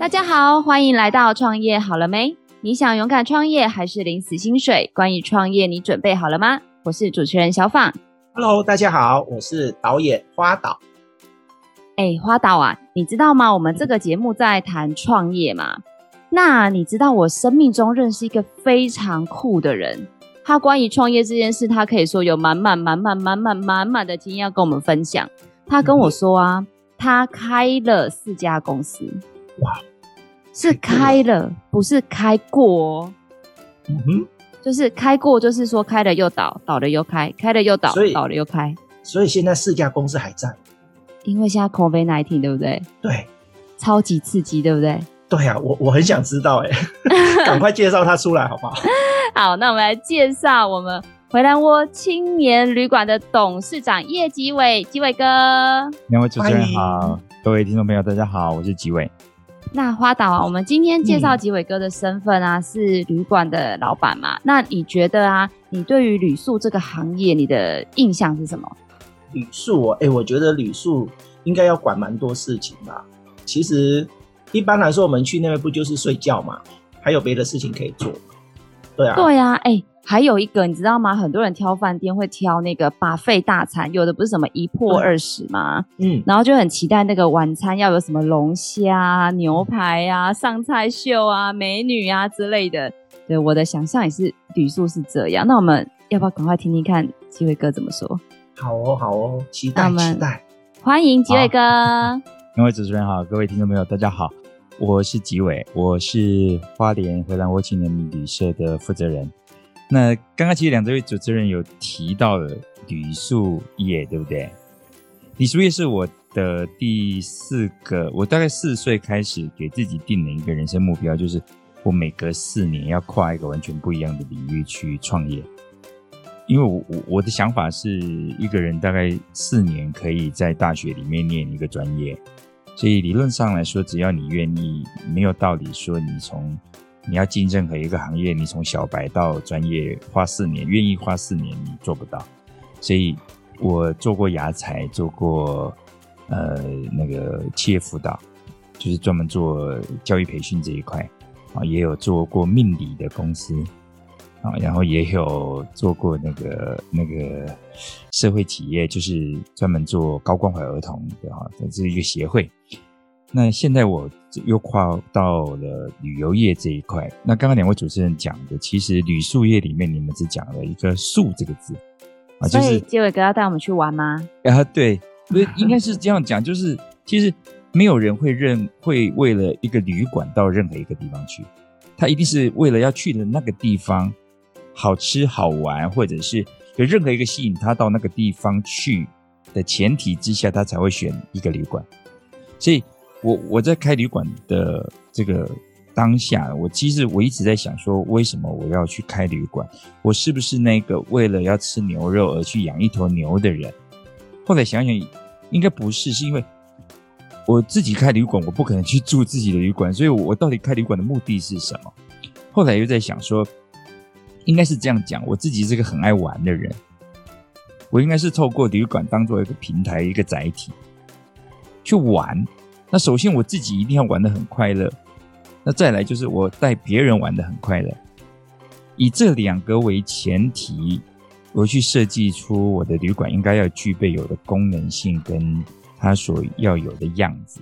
大家好，欢迎来到创业好了没？你想勇敢创业还是领死薪水？关于创业，你准备好了吗？我是主持人小访。Hello，大家好，我是导演花导。哎，花导啊，你知道吗？我们这个节目在谈创业嘛。那你知道我生命中认识一个非常酷的人，他关于创业这件事，他可以说有满满满满满满满满的经验要跟我们分享。他跟我说啊，他开了四家公司，哇，是开了，不是开过哦。嗯哼，就是开过，就是说开了又倒，倒了又开，开了又倒，倒了又开。所以现在四家公司还在，因为现在 COVID-19，对不对？对，超级刺激，对不对？对呀、啊，我我很想知道哎，赶快介绍他出来好不好？好，那我们来介绍我们回蓝窝青年旅馆的董事长叶吉伟，吉伟哥。两位主持人好，各位听众朋友大家好，我是吉纬。那花导啊，我们今天介绍吉伟哥的身份啊，嗯、是旅馆的老板嘛？那你觉得啊，你对于旅宿这个行业，你的印象是什么？旅宿，哎，我觉得旅宿应该要管蛮多事情吧。其实。一般来说，我们去那边不就是睡觉嘛？还有别的事情可以做。对啊，对啊，哎、欸，还有一个你知道吗？很多人挑饭店会挑那个 buffet 大餐，有的不是什么一破二十吗？嗯，然后就很期待那个晚餐要有什么龙虾、牛排啊、上菜秀啊、美女啊之类的。对，我的想象也是旅宿是这样。那我们要不要赶快听听看吉纬哥怎么说？好哦，好哦，期待期待，欢迎吉伟哥。各位主持人好，各位听众朋友大家好。我是吉伟，我是花莲回蓝窝青年旅社的负责人。那刚刚其实两位主持人有提到了旅宿业，对不对？旅宿业是我的第四个，我大概四岁开始给自己定了一个人生目标，就是我每隔四年要跨一个完全不一样的领域去创业。因为我我我的想法是一个人大概四年可以在大学里面念一个专业。所以理论上来说，只要你愿意，没有道理说你从你要进任何一个行业，你从小白到专业花四年，愿意花四年你做不到。所以我做过亚彩，做过呃那个企业辅导，就是专门做教育培训这一块啊，也有做过命理的公司。啊，然后也有做过那个那个社会企业，就是专门做高关怀儿童的哈，这是一个协会。那现在我又跨到了旅游业这一块。那刚刚两位主持人讲的，其实旅宿业里面你们只讲了一个“宿”这个字啊，就是。所以吉纬哥要带我们去玩吗？啊，对，不是，应该是这样讲，就是其实没有人会认会为了一个旅馆到任何一个地方去，他一定是为了要去的那个地方。好吃好玩，或者是有任何一个吸引他到那个地方去的前提之下，他才会选一个旅馆。所以我我在开旅馆的这个当下，我其实我一直在想说，为什么我要去开旅馆？我是不是那个为了要吃牛肉而去养一头牛的人？后来想想，应该不是，是因为我自己开旅馆，我不可能去住自己的旅馆，所以我到底开旅馆的目的是什么？后来又在想说。应该是这样讲，我自己是个很爱玩的人，我应该是透过旅馆当做一个平台、一个载体去玩。那首先我自己一定要玩得很快乐，那再来就是我带别人玩得很快乐。以这两个为前提，我去设计出我的旅馆应该要具备有的功能性跟它所要有的样子。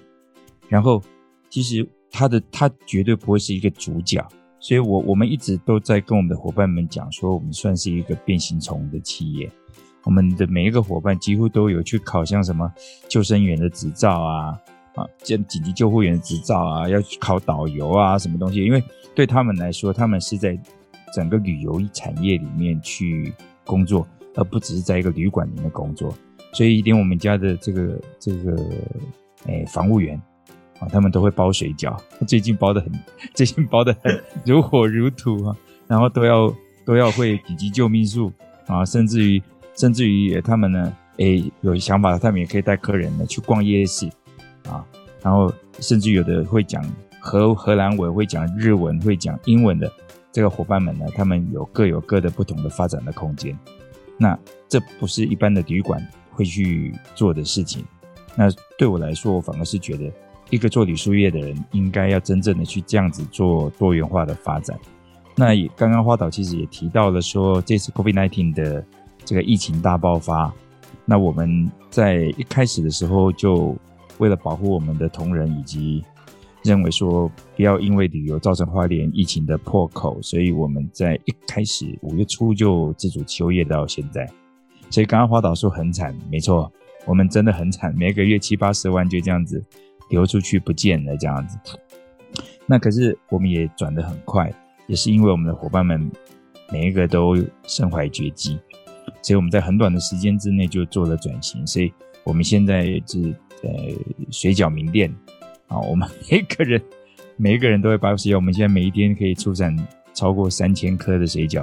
然后，其实它的它绝对不会是一个主角。所以我，我我们一直都在跟我们的伙伴们讲说，我们算是一个变形虫的企业。我们的每一个伙伴几乎都有去考像什么救生员的执照啊，啊，紧紧急救护员执照啊，要去考导游啊，什么东西？因为对他们来说，他们是在整个旅游产业里面去工作，而不只是在一个旅馆里面工作。所以，连我们家的这个这个，哎，防务员。啊，他们都会包水饺，最近包的很，最近包的很如火如荼啊，然后都要都要会紧急救命术啊，甚至于甚至于他们呢，诶有想法，他们也可以带客人呢去逛夜市，然后甚至有的会讲荷荷兰文，会讲日文，会讲英文的这个伙伴们呢，他们有各有各的不同的发展的空间，那这不是一般的旅馆会去做的事情，那对我来说，我反而是觉得。一个做旅宿业的人，应该要真正的去这样子做多元化的发展。那也刚刚花导其实也提到了说，这次 COVID-19 的这个疫情大爆发，那我们在一开始的时候就为了保护我们的同仁，以及认为说不要因为旅游造成花莲疫情的破口，所以我们在一开始五月初就自主休业到现在。所以刚刚花导说很惨，没错，我们真的很惨，每个月七八十万就这样子流出去不见了这样子。那可是我们也转得很快，也是因为我们的伙伴们每一个都身怀绝技，所以我们在很短的时间之内就做了转型。所以我们现在是呃水饺名店啊，我们每个人 每一个人都会把水饺，我们现在每一天可以出产超过三千颗的水饺，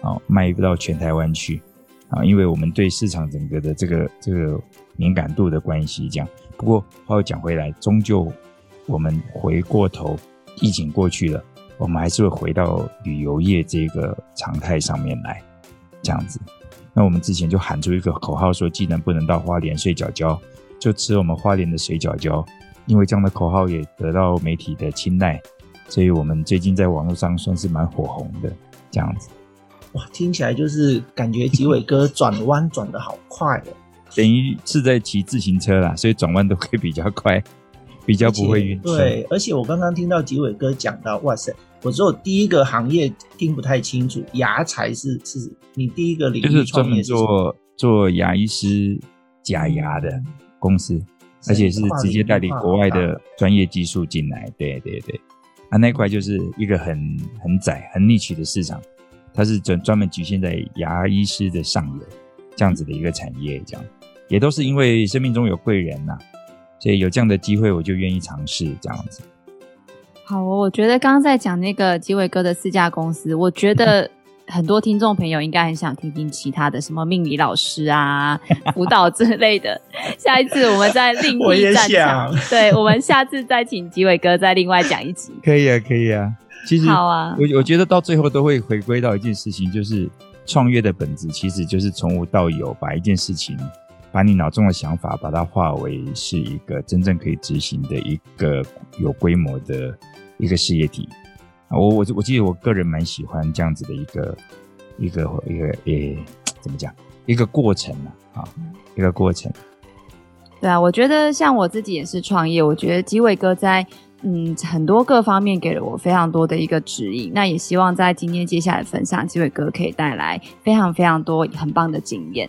啊，卖不到全台湾去。啊，因为我们对市场整个的这个这个敏感度的关系，这样。不过话又讲回来，终究我们回过头，疫情过去了，我们还是会回到旅游业这个常态上面来，这样子。那我们之前就喊出一个口号说，既然不能到花莲睡觉觉，就吃我们花莲的水饺饺。因为这样的口号也得到媒体的青睐，所以我们最近在网络上算是蛮火红的，这样子。哇，听起来就是感觉吉伟哥 转弯转得好快哦，等于是在骑自行车啦，所以转弯都会比较快，比较不会晕车。对，而且我刚刚听到吉伟哥讲到，哇塞，我只有第一个行业听不太清楚，牙才是是你第一个领域就是专门做做牙医师假牙的公司，而且是直接代理国外的专业技术进来。对对对，啊，那块就是一个很很窄很 niche 的市场。它是专专门局限在牙医师的上游这样子的一个产业，这样也都是因为生命中有贵人呐、啊，所以有这样的机会我就愿意尝试这样子。好，我觉得刚刚在讲那个吉伟哥的四家公司，我觉得很多听众朋友应该很想听听其他的什么命理老师啊、辅导之类的。下一次我们再另 一战场，对，我们下次再请吉伟哥再另外讲一集。可以啊，可以啊。其实，好啊，我我觉得到最后都会回归到一件事情，就是创业的本质其实就是从无到有，把一件事情，把你脑中的想法，把它化为是一个真正可以执行的一个有规模的一个事业体。我我我记得我个人蛮喜欢这样子的一个一个一个诶，怎么讲？一个过程啊，啊，一个过程。对啊，我觉得像我自己也是创业，我觉得吉伟哥在。嗯，很多各方面给了我非常多的一个指引。那也希望在今天接下来分享，吉伟哥可以带来非常非常多很棒的经验。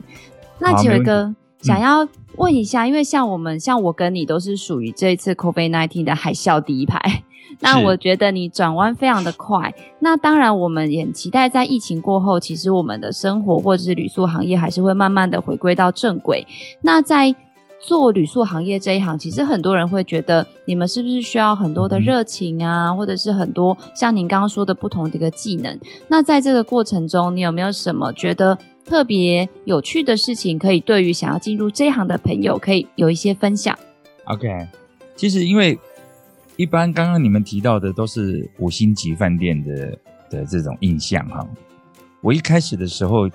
那吉伟哥想要问一下，嗯、因为像我们，像我跟你都是属于这一次 COVID-19 的海啸第一排。那我觉得你转弯非常的快。那当然，我们也期待在疫情过后，其实我们的生活或者是旅宿行业还是会慢慢的回归到正轨。那在做旅宿行业这一行，其实很多人会觉得，你们是不是需要很多的热情啊，嗯、或者是很多像您刚刚说的不同的一个技能？那在这个过程中，你有没有什么觉得特别有趣的事情，可以对于想要进入这一行的朋友，可以有一些分享？OK，其实因为一般刚刚你们提到的都是五星级饭店的的这种印象哈，我一开始的时候，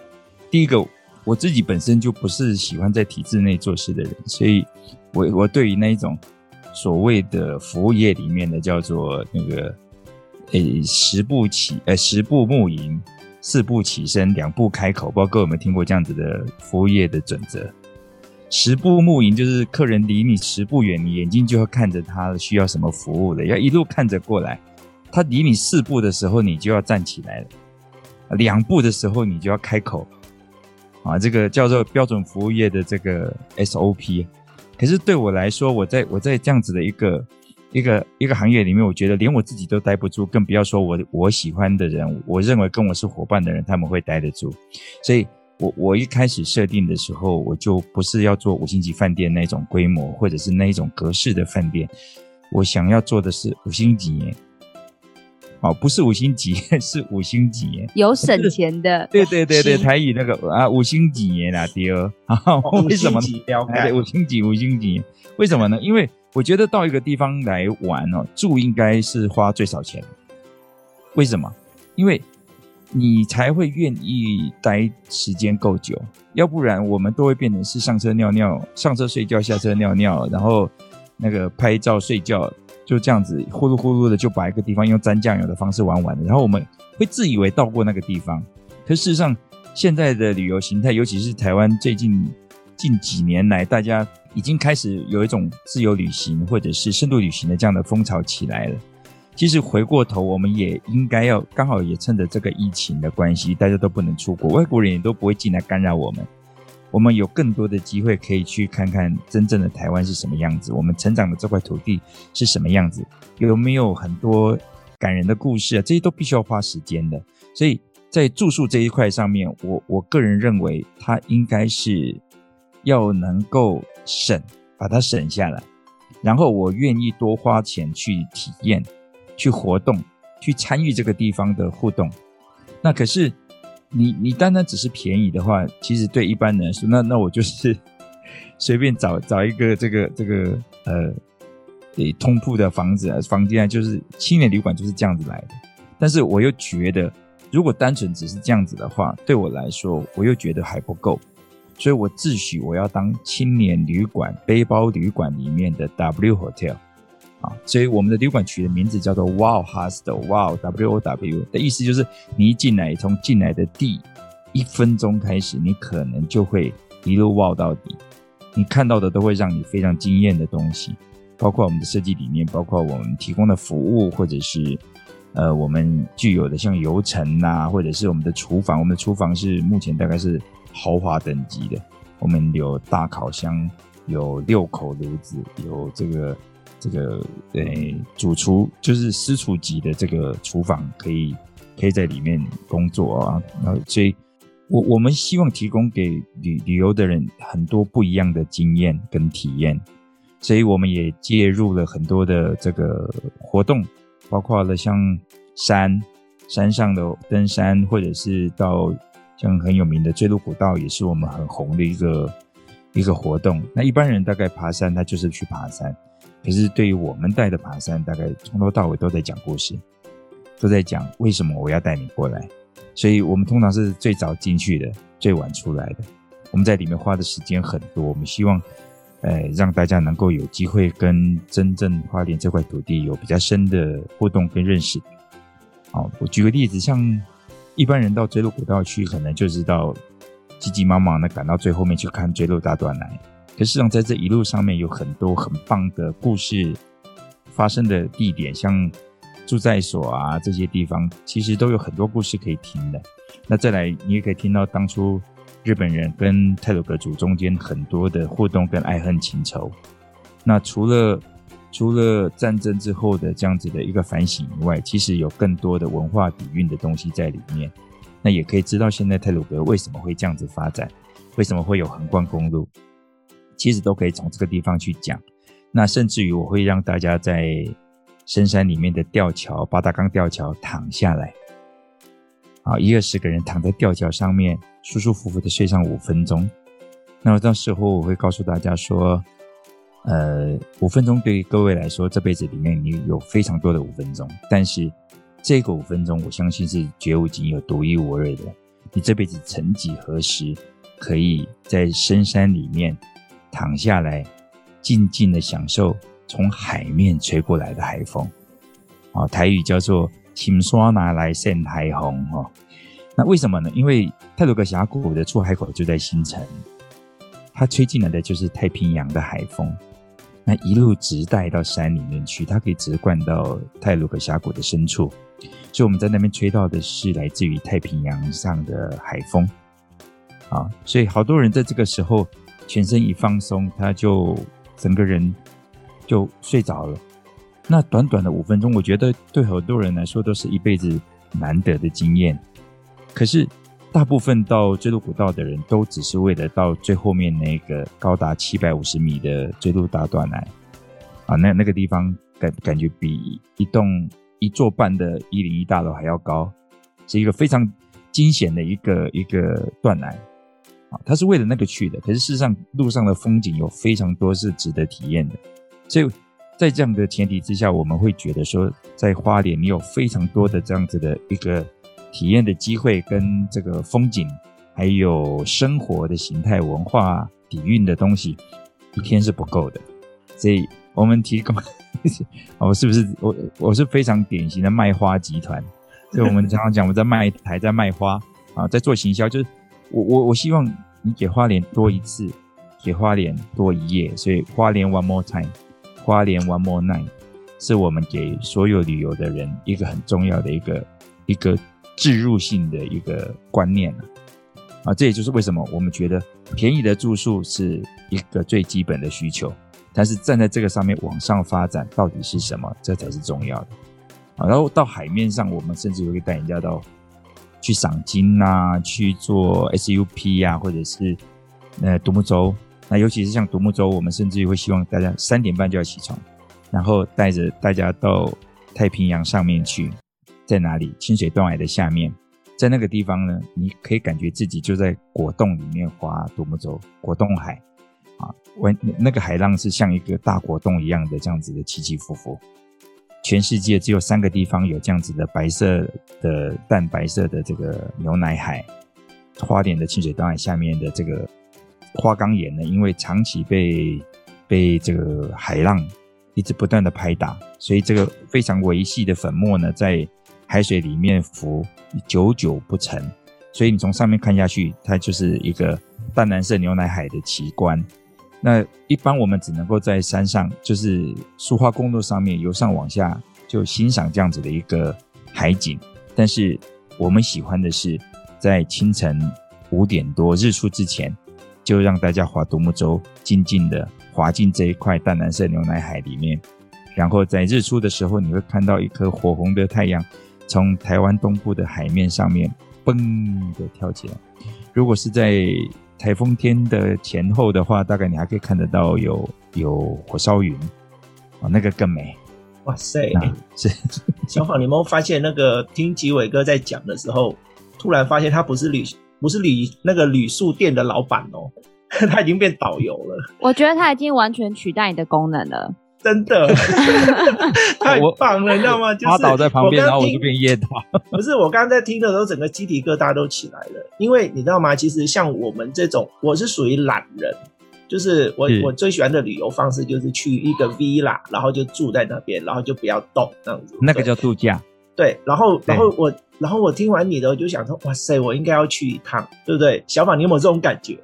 第一个。我自己本身就不是喜欢在体制内做事的人，所以我我对于那一种所谓的服务业里面的叫做那个，诶，十步起，诶，十步沐迎，四步起身，两步开口，不知道各位有没有听过这样子的服务业的准则？十步目迎就是客人离你十步远，你眼睛就要看着他需要什么服务的，要一路看着过来。他离你四步的时候，你就要站起来了；两步的时候，你就要开口。啊，这个叫做标准服务业的这个 SOP，可是对我来说，我在我在这样子的一个一个一个行业里面，我觉得连我自己都待不住，更不要说我我喜欢的人，我认为跟我是伙伴的人，他们会待得住。所以我我一开始设定的时候，我就不是要做五星级饭店那种规模，或者是那一种格式的饭店，我想要做的是五星级。哦，不是五星级，是五星级，有省钱的。对对对对，台语那个啊，五星级耶啦，第二。为什么？对，五星级，五星级。为什么呢？因为我觉得到一个地方来玩哦，住应该是花最少钱。为什么？因为你才会愿意待时间够久，要不然我们都会变成是上车尿尿，上车睡觉，下车尿尿，然后那个拍照、睡觉，就这样子呼噜呼噜的就把一个地方用沾酱油的方式玩完了。然后我们会自以为到过那个地方，可事实上现在的旅游形态，尤其是台湾最近近几年来，大家已经开始有一种自由旅行或者是深度旅行的这样的风潮起来了。其实回过头，我们也应该要刚好也趁着这个疫情的关系，大家都不能出国，外国人也都不会进来干扰我们。我们有更多的机会可以去看看真正的台湾是什么样子，我们成长的这块土地是什么样子，有没有很多感人的故事啊？这些都必须要花时间的。所以在住宿这一块上面，我我个人认为，它应该是要能够省，把它省下来，然后我愿意多花钱去体验。去活动，去参与这个地方的互动。那可是你，你单单只是便宜的话，其实对一般人来说，那那我就是 随便找找一个这个这个呃，诶通铺的房子，房间啊，就是青年旅馆就是这样子来的。但是我又觉得，如果单纯只是这样子的话，对我来说，我又觉得还不够。所以我自诩我要当青年旅馆、背包旅馆里面的 W Hotel。啊，所以我们的旅馆取的名字叫做 Wow Hostel，Wow W O W 的意思就是你一进来，从进来的第一分钟开始，你可能就会一路 Wow 到底，你看到的都会让你非常惊艳的东西，包括我们的设计理念，包括我们提供的服务，或者是呃我们具有的像游程呐，或者是我们的厨房，我们的厨房是目前大概是豪华等级的，我们有大烤箱，有六口炉子，有这个。这个呃，主厨就是私厨级的这个厨房，可以可以在里面工作啊。然后，所以我我们希望提供给旅旅游的人很多不一样的经验跟体验，所以我们也介入了很多的这个活动，包括了像山山上的登山，或者是到像很有名的坠落古道，也是我们很红的一个一个活动。那一般人大概爬山，他就是去爬山。可是对于我们带的爬山，大概从头到尾都在讲故事，都在讲为什么我要带你过来。所以我们通常是最早进去的，最晚出来的。我们在里面花的时间很多，我们希望，呃，让大家能够有机会跟真正花莲这块土地有比较深的互动跟认识。好，我举个例子，像一般人到锥麓古道去，可能就是到急急忙忙的赶到最后面去看锥麓大断奶。可是，实上在这一路上面有很多很棒的故事发生的地点，像住在所啊这些地方，其实都有很多故事可以听的。那再来，你也可以听到当初日本人跟太鲁阁族中间很多的互动跟爱恨情仇。那除了除了战争之后的这样子的一个反省以外，其实有更多的文化底蕴的东西在里面。那也可以知道现在太鲁阁为什么会这样子发展，为什么会有横贯公路。其实都可以从这个地方去讲，那甚至于我会让大家在深山里面的吊桥八达岗吊桥躺下来，啊，一二十个人躺在吊桥上面，舒舒服服的睡上五分钟。那么到时候我会告诉大家说，呃，五分钟对于各位来说，这辈子里面你有非常多的五分钟，但是这个五分钟，我相信是绝无仅有、独一无二的。你这辈子曾几何时可以在深山里面？躺下来，静静的享受从海面吹过来的海风，啊，台语叫做“青刷拿来扇海风”哦。那为什么呢？因为泰鲁阁峡谷的出海口就在新城，它吹进来的就是太平洋的海风，那一路直带到山里面去，它可以直灌到泰鲁阁峡谷的深处，所以我们在那边吹到的是来自于太平洋上的海风，啊，所以好多人在这个时候。全身一放松，他就整个人就睡着了。那短短的五分钟，我觉得对很多人来说都是一辈子难得的经验。可是，大部分到锥麓古道的人都只是为了到最后面那个高达七百五十米的锥麓大断崖啊，那那个地方感感觉比一栋一座半的一零一大楼还要高，是一个非常惊险的一个一个断崖。啊，他是为了那个去的，可是事实上路上的风景有非常多是值得体验的，所以在这样的前提之下，我们会觉得说，在花莲你有非常多的这样子的一个体验的机会，跟这个风景，还有生活的形态、文化底蕴的东西，一天是不够的，所以我们提供，我是不是我我是非常典型的卖花集团？所以我们常常讲，我们在卖台，在卖花啊，在做行销，就是我我我希望你给花莲多一次，给花莲多一夜，所以花莲 one more time，花莲 one more night，是我们给所有旅游的人一个很重要的一个一个置入性的一个观念啊，这也就是为什么我们觉得便宜的住宿是一个最基本的需求，但是站在这个上面往上发展到底是什么，这才是重要的。啊，然后到海面上，我们甚至会带人家到去赏金啊，去做 SUP 啊，或者是呃独木舟。那尤其是像独木舟，我们甚至于会希望大家三点半就要起床，然后带着大家到太平洋上面去，在哪里？清水断崖的下面，在那个地方呢，你可以感觉自己就在果冻里面划独木舟，果冻海啊，那个海浪是像一个大果冻一样的这样子的起起伏伏。全世界只有三个地方有这样子的白色的淡白色的这个牛奶海，花莲的清水断崖下面的这个花岗岩呢，因为长期被被这个海浪一直不断的拍打，所以这个非常微细的粉末呢，在海水里面浮，久久不沉，所以你从上面看下去，它就是一个淡蓝色牛奶海的奇观。那一般我们只能够在山上，就是苏花公路上面由上往下就欣赏这样子的一个海景。但是我们喜欢的是在清晨五点多日出之前，就让大家划独木舟，静静的划进这一块淡蓝色牛奶海里面。然后在日出的时候，你会看到一颗火红的太阳从台湾东部的海面上面嘣的跳起来。如果是在台风天的前后的话，大概你还可以看得到有有火烧云，哦，那个更美。哇塞！是 小宝，你有没有发现那个听吉伟哥在讲的时候，突然发现他不是旅不是旅那个旅宿店的老板哦，他已经变导游了。我觉得他已经完全取代你的功能了。真的 太棒了，你知道吗？就是倒在旁边，然后我就变夜岛。不是，我刚刚在听的时候，整个鸡皮疙瘩都起来了。因为你知道吗？其实像我们这种，我是属于懒人，就是我是我最喜欢的旅游方式就是去一个 villa，然后就住在那边，然后就不要动这样子。那个叫度假。对，然后然后我然后我听完你的，我就想说，哇塞，我应该要去一趟，对不对？小马，你有没有这种感觉？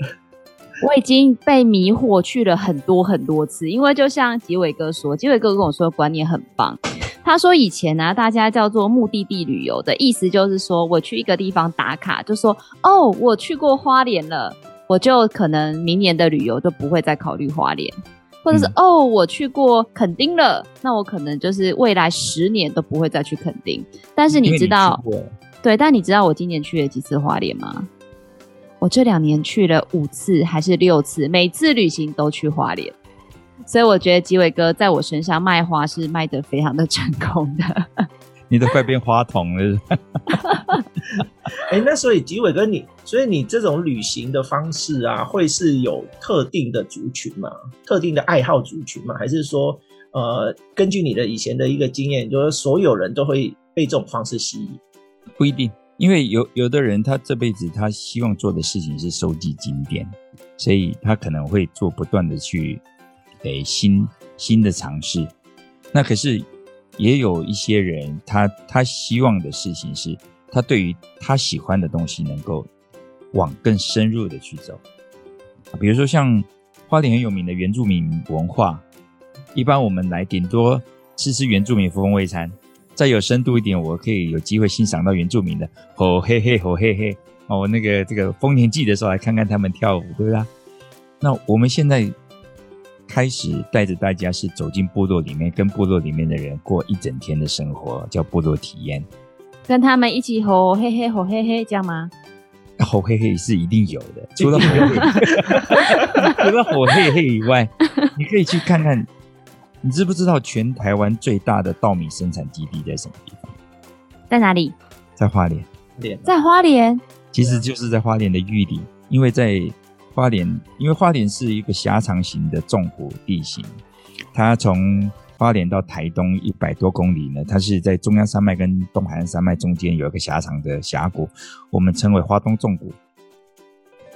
我已经被迷惑去了很多很多次，因为就像吉伟哥说，吉伟哥跟我说的观念很棒。他说以前呢、啊，大家叫做目的地旅游的意思就是说，我去一个地方打卡，就说哦，我去过花莲了，我就可能明年的旅游就不会再考虑花莲，或者是、嗯、哦，我去过垦丁了，那我可能就是未来十年都不会再去垦丁。但是你知道，对，但你知道我今年去了几次花莲吗？我这两年去了五次还是六次，每次旅行都去花莲，所以我觉得吉伟哥在我身上卖花是卖得非常的成功的。你都快变花童了。哎、欸，那所以吉伟哥你，所以你这种旅行的方式啊，会是有特定的族群吗？特定的爱好族群吗？还是说，呃，根据你的以前的一个经验，就是所有人都会被这种方式吸引？不一定。因为有有的人，他这辈子他希望做的事情是收集经典，所以他可能会做不断的去，诶新新的尝试。那可是也有一些人，他他希望的事情是，他对于他喜欢的东西能够往更深入的去走。比如说像花莲很有名的原住民文化，一般我们来顶多吃吃原住民风味餐。再有深度一点，我可以有机会欣赏到原住民的吼嘿嘿吼嘿嘿哦，那个这个丰年祭的时候来看看他们跳舞，对不对？那我们现在开始带着大家是走进部落里面，跟部落里面的人过一整天的生活，叫部落体验。跟他们一起吼嘿嘿吼嘿嘿，这样吗？吼嘿嘿是一定有的，除了吼嘿嘿，除了吼嘿嘿以外，你可以去看看。你知不知道全台湾最大的稻米生产基地在什么地方？在哪里？在花莲。在花莲，其实就是在花莲的玉里，因为在花莲，因为花莲是一个狭长型的纵谷地形，它从花莲到台东一百多公里呢，它是在中央山脉跟东海岸山脉中间有一个狭长的峡谷，我们称为花东纵谷。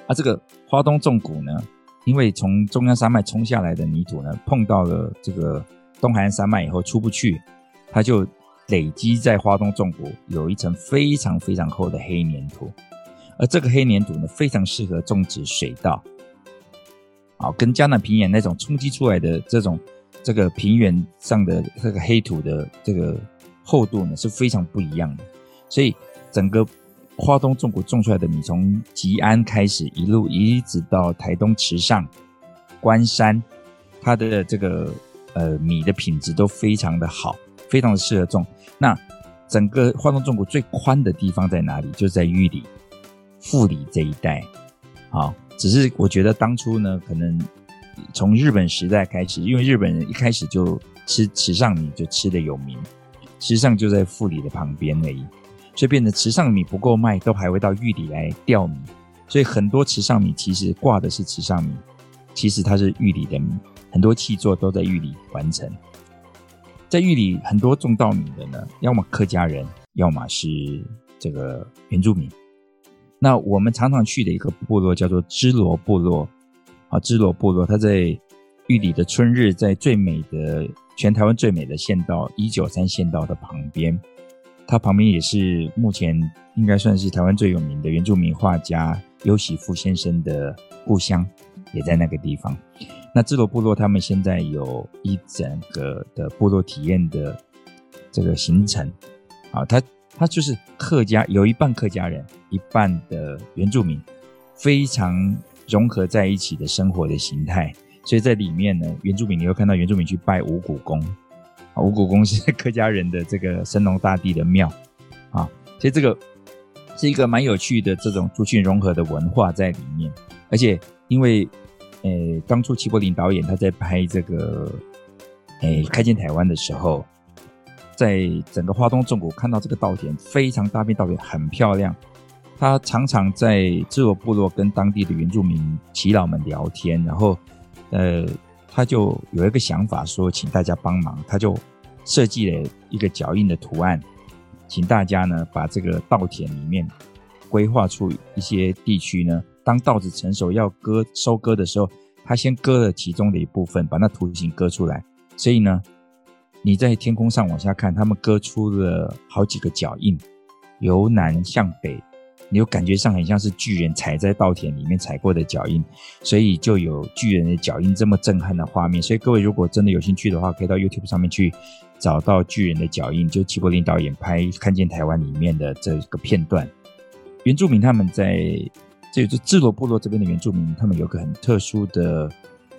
啊，这个花东纵谷呢，因为从中央山脉冲下来的泥土呢，碰到了这个东海岸山脉以后出不去，它就累积在花东纵谷有一层非常非常厚的黑粘土，而这个黑粘土呢，非常适合种植水稻。好，跟嘉南平原那种冲击出来的这种这个平原上的这个黑土的这个厚度呢，是非常不一样的。所以整个花东纵谷种出来的米，从吉安开始一路一直到台东池上、关山，它的这个呃米的品质都非常的好，非常的适合种。那整个花东纵谷最宽的地方在哪里？就在玉里、富里这一带。好。只是我觉得当初呢，可能从日本时代开始，因为日本人一开始就吃池上米，就吃的有名，池上就在富里的旁边而已，所以变得池上米不够卖，都还会到玉里来调米，所以很多池上米其实挂的是池上米，其实它是玉里的米，很多器作都在玉里完成，在玉里很多种稻米的呢，要么客家人，要么是这个原住民。那我们常常去的一个部落叫做支罗部落，啊，支罗部落，它在玉里的春日，在最美的全台湾最美的县道一九三县道的旁边，它旁边也是目前应该算是台湾最有名的原住民画家尤喜富先生的故乡，也在那个地方。那智罗部落他们现在有一整个的部落体验的这个行程，啊，他。他就是客家，有一半客家人，一半的原住民，非常融合在一起的生活的形态。所以在里面呢，原住民你会看到原住民去拜五谷宫，啊，五谷宫是 客家人的这个神农大帝的庙啊，所以这个是一个蛮有趣的这种族群融合的文化在里面。而且因为，呃，当初齐柏林导演他在拍这个，呃，开见台湾的时候。在整个花东纵谷看到这个稻田，非常大片稻田，很漂亮。他常常在自我部落跟当地的原住民耆老们聊天，然后，呃，他就有一个想法，说请大家帮忙，他就设计了一个脚印的图案，请大家呢把这个稻田里面规划出一些地区呢，当稻子成熟要割收割的时候，他先割了其中的一部分，把那图形割出来，所以呢。你在天空上往下看，他们割出了好几个脚印，由南向北，你就感觉上很像是巨人踩在稻田里面踩过的脚印，所以就有巨人的脚印这么震撼的画面。所以各位如果真的有兴趣的话，可以到 YouTube 上面去找到巨人的脚印，就齐柏林导演拍《看见台湾》里面的这个片段。原住民他们在这就智罗部落这边的原住民，他们有个很特殊的。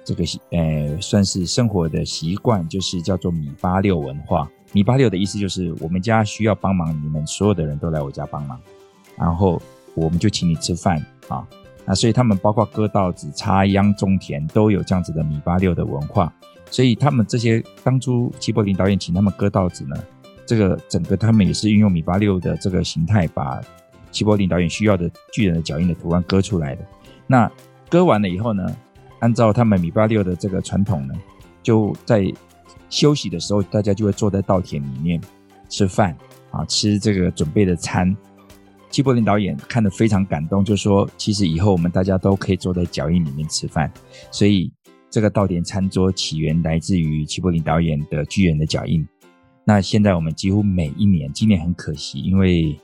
这个呃，算是生活的习惯，就是叫做米八六文化。米八六的意思就是，我们家需要帮忙，你们所有的人都来我家帮忙，然后我们就请你吃饭啊。那所以他们包括割稻子、插秧、种田，都有这样子的米八六的文化。所以他们这些当初齐柏林导演请他们割稻子呢，这个整个他们也是运用米八六的这个形态，把齐柏林导演需要的巨人的脚印的图案割出来的。那割完了以后呢，按照他们米八六的这个传统呢，就在休息的时候，大家就会坐在稻田里面吃饭啊，吃这个准备的餐。齐柏林导演看得非常感动，就说：“其实以后我们大家都可以坐在脚印里面吃饭。”所以这个稻田餐桌起源来自于齐柏林导演的巨人的脚印。那现在我们几乎每一年，今年很可惜，因为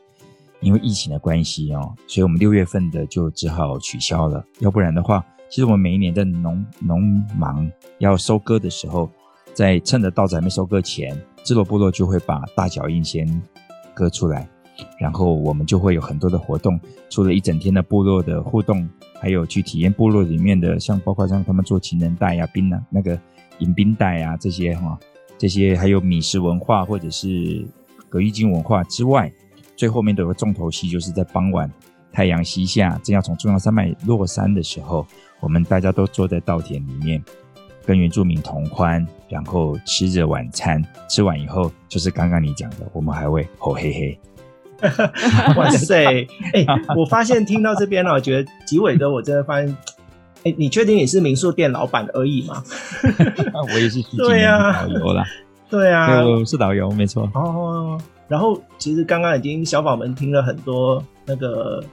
因为疫情的关系哦，所以我们六月份的就只好取消了，要不然的话。其实我们每一年在农农忙要收割的时候，在趁着稻子还没收割前，支罗部落就会把大脚印先割出来，然后我们就会有很多的活动，除了一整天的部落的互动，还有去体验部落里面的，像包括像他们做情人带呀、冰啊、那个迎宾带啊这些哈，这些还有米食文化或者是葛玉金文化之外，最后面的有个重头戏，就是在傍晚太阳西下，正要从中央山脉落山的时候。我们大家都坐在稻田里面，跟原住民同欢，然后吃着晚餐。吃完以后，就是刚刚你讲的，我们还会吼嘿嘿。哇塞！哎、欸，我发现听到这边了，我觉得吉伟哥，我真的发现，哎、欸，你确定你是民宿店老板而已吗？我也是 对呀，导游啦。对啊，我是导游，没错。哦，然后其实刚刚已经小宝们听了很多那个。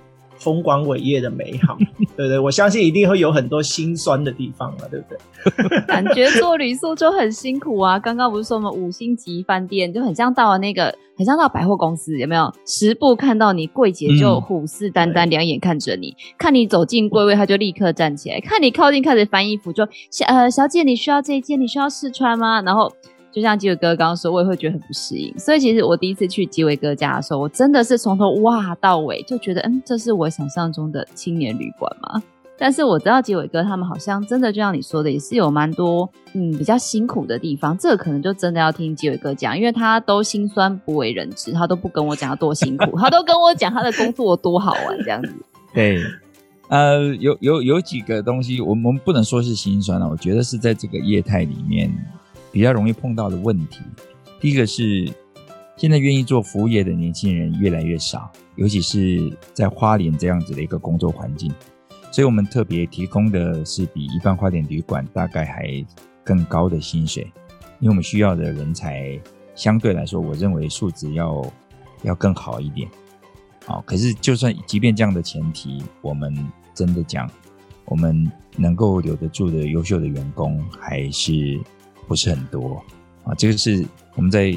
风光伟业的美好，对不对？我相信一定会有很多心酸的地方嘛，对不对？感觉做旅宿就很辛苦啊。刚刚不是说我们五星级饭店就很像到了那个，很像到百货公司，有没有？十步看到你，柜姐就虎视眈眈，两眼看着你，嗯、看你走进柜位，他就立刻站起来，看你靠近开始翻衣服，就小呃小姐，你需要这一件，你需要试穿吗？然后。就像吉伟哥刚刚说，我也会觉得很不适应。所以其实我第一次去吉伟哥家的时候，我真的是从头哇到尾就觉得，嗯，这是我想象中的青年旅馆吗？但是我知道吉伟哥他们好像真的就像你说的，也是有蛮多嗯比较辛苦的地方。这个可能就真的要听吉伟哥讲，因为他都辛酸不为人知，他都不跟我讲他多辛苦，他都跟我讲他的工作多好玩这样子。对，呃，有有有几个东西，我们不能说是辛酸了，我觉得是在这个业态里面。比较容易碰到的问题，第一个是现在愿意做服务业的年轻人越来越少，尤其是在花莲这样子的一个工作环境，所以我们特别提供的是比一般花莲旅馆大概还更高的薪水，因为我们需要的人才相对来说，我认为素质要要更好一点。好，可是就算即便这样的前提，我们真的讲，我们能够留得住的优秀的员工还是。不是很多啊，这个是我们在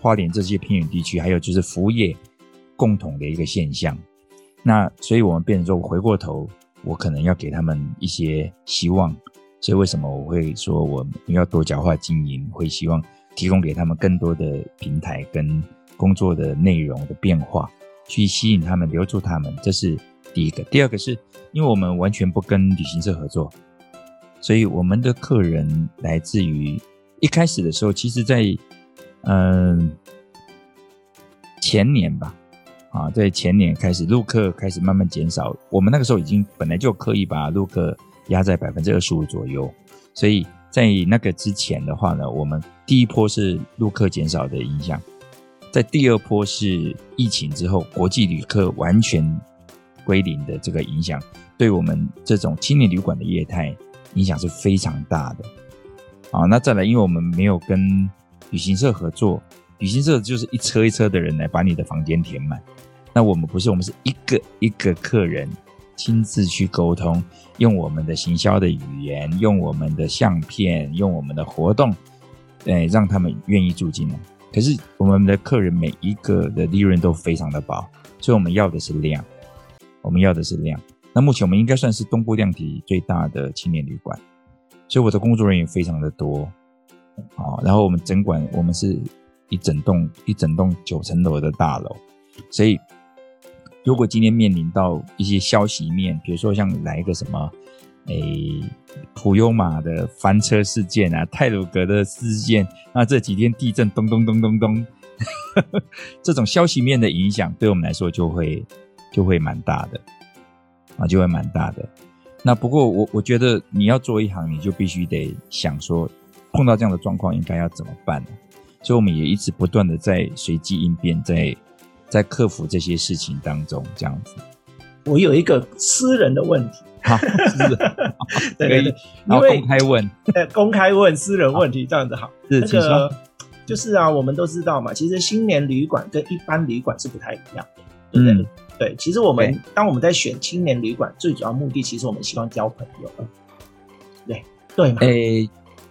花莲这些偏远地区，还有就是服务业共同的一个现象。那所以我们变成说，回过头，我可能要给他们一些希望。所以为什么我会说我们要多角化经营，会希望提供给他们更多的平台跟工作的内容的变化，去吸引他们，留住他们。这是第一个。第二个是因为我们完全不跟旅行社合作。所以我们的客人来自于一开始的时候，其实在嗯、前年吧，啊，在前年开始，陆客开始慢慢减少。我们那个时候已经本来就刻意把陆客压在百分之二十五左右，所以在那个之前的话呢，我们第一波是陆客减少的影响，在第二波是疫情之后，国际旅客完全归零的这个影响，对我们这种青年旅馆的业态。影响是非常大的，啊，那再来，因为我们没有跟旅行社合作，旅行社就是一车一车的人来把你的房间填满，那我们不是，我们是一个一个客人亲自去沟通，用我们的行销的语言，用我们的相片，用我们的活动，哎，让他们愿意住进来。可是我们的客人每一个的利润都非常的薄，所以我们要的是量，我们要的是量。那目前我们应该算是东部量体最大的青年旅馆，所以我的工作人员非常的多，啊，然后我们整馆我们是一整栋一整栋九层楼的大楼，所以如果今天面临到一些消息面，比如说像来一个什么，诶，普悠玛的翻车事件啊，泰鲁阁的事件，那这几天地震咚咚咚咚咚，这种消息面的影响对我们来说就会就会蛮大的。啊，就会蛮大的。那不过我我觉得你要做一行，你就必须得想说，碰到这样的状况应该要怎么办呢？所以我们也一直不断的在随机应变，在在克服这些事情当中，这样子。我有一个私人的问题，好，是对对对，因为公开问，公开问私人问题，这样子好。是，那个就是啊，我们都知道嘛，其实新年旅馆跟一般旅馆是不太一样，对不对？嗯对，其实我们当我们在选青年旅馆，最主要目的其实我们希望交朋友。对对嘛？诶，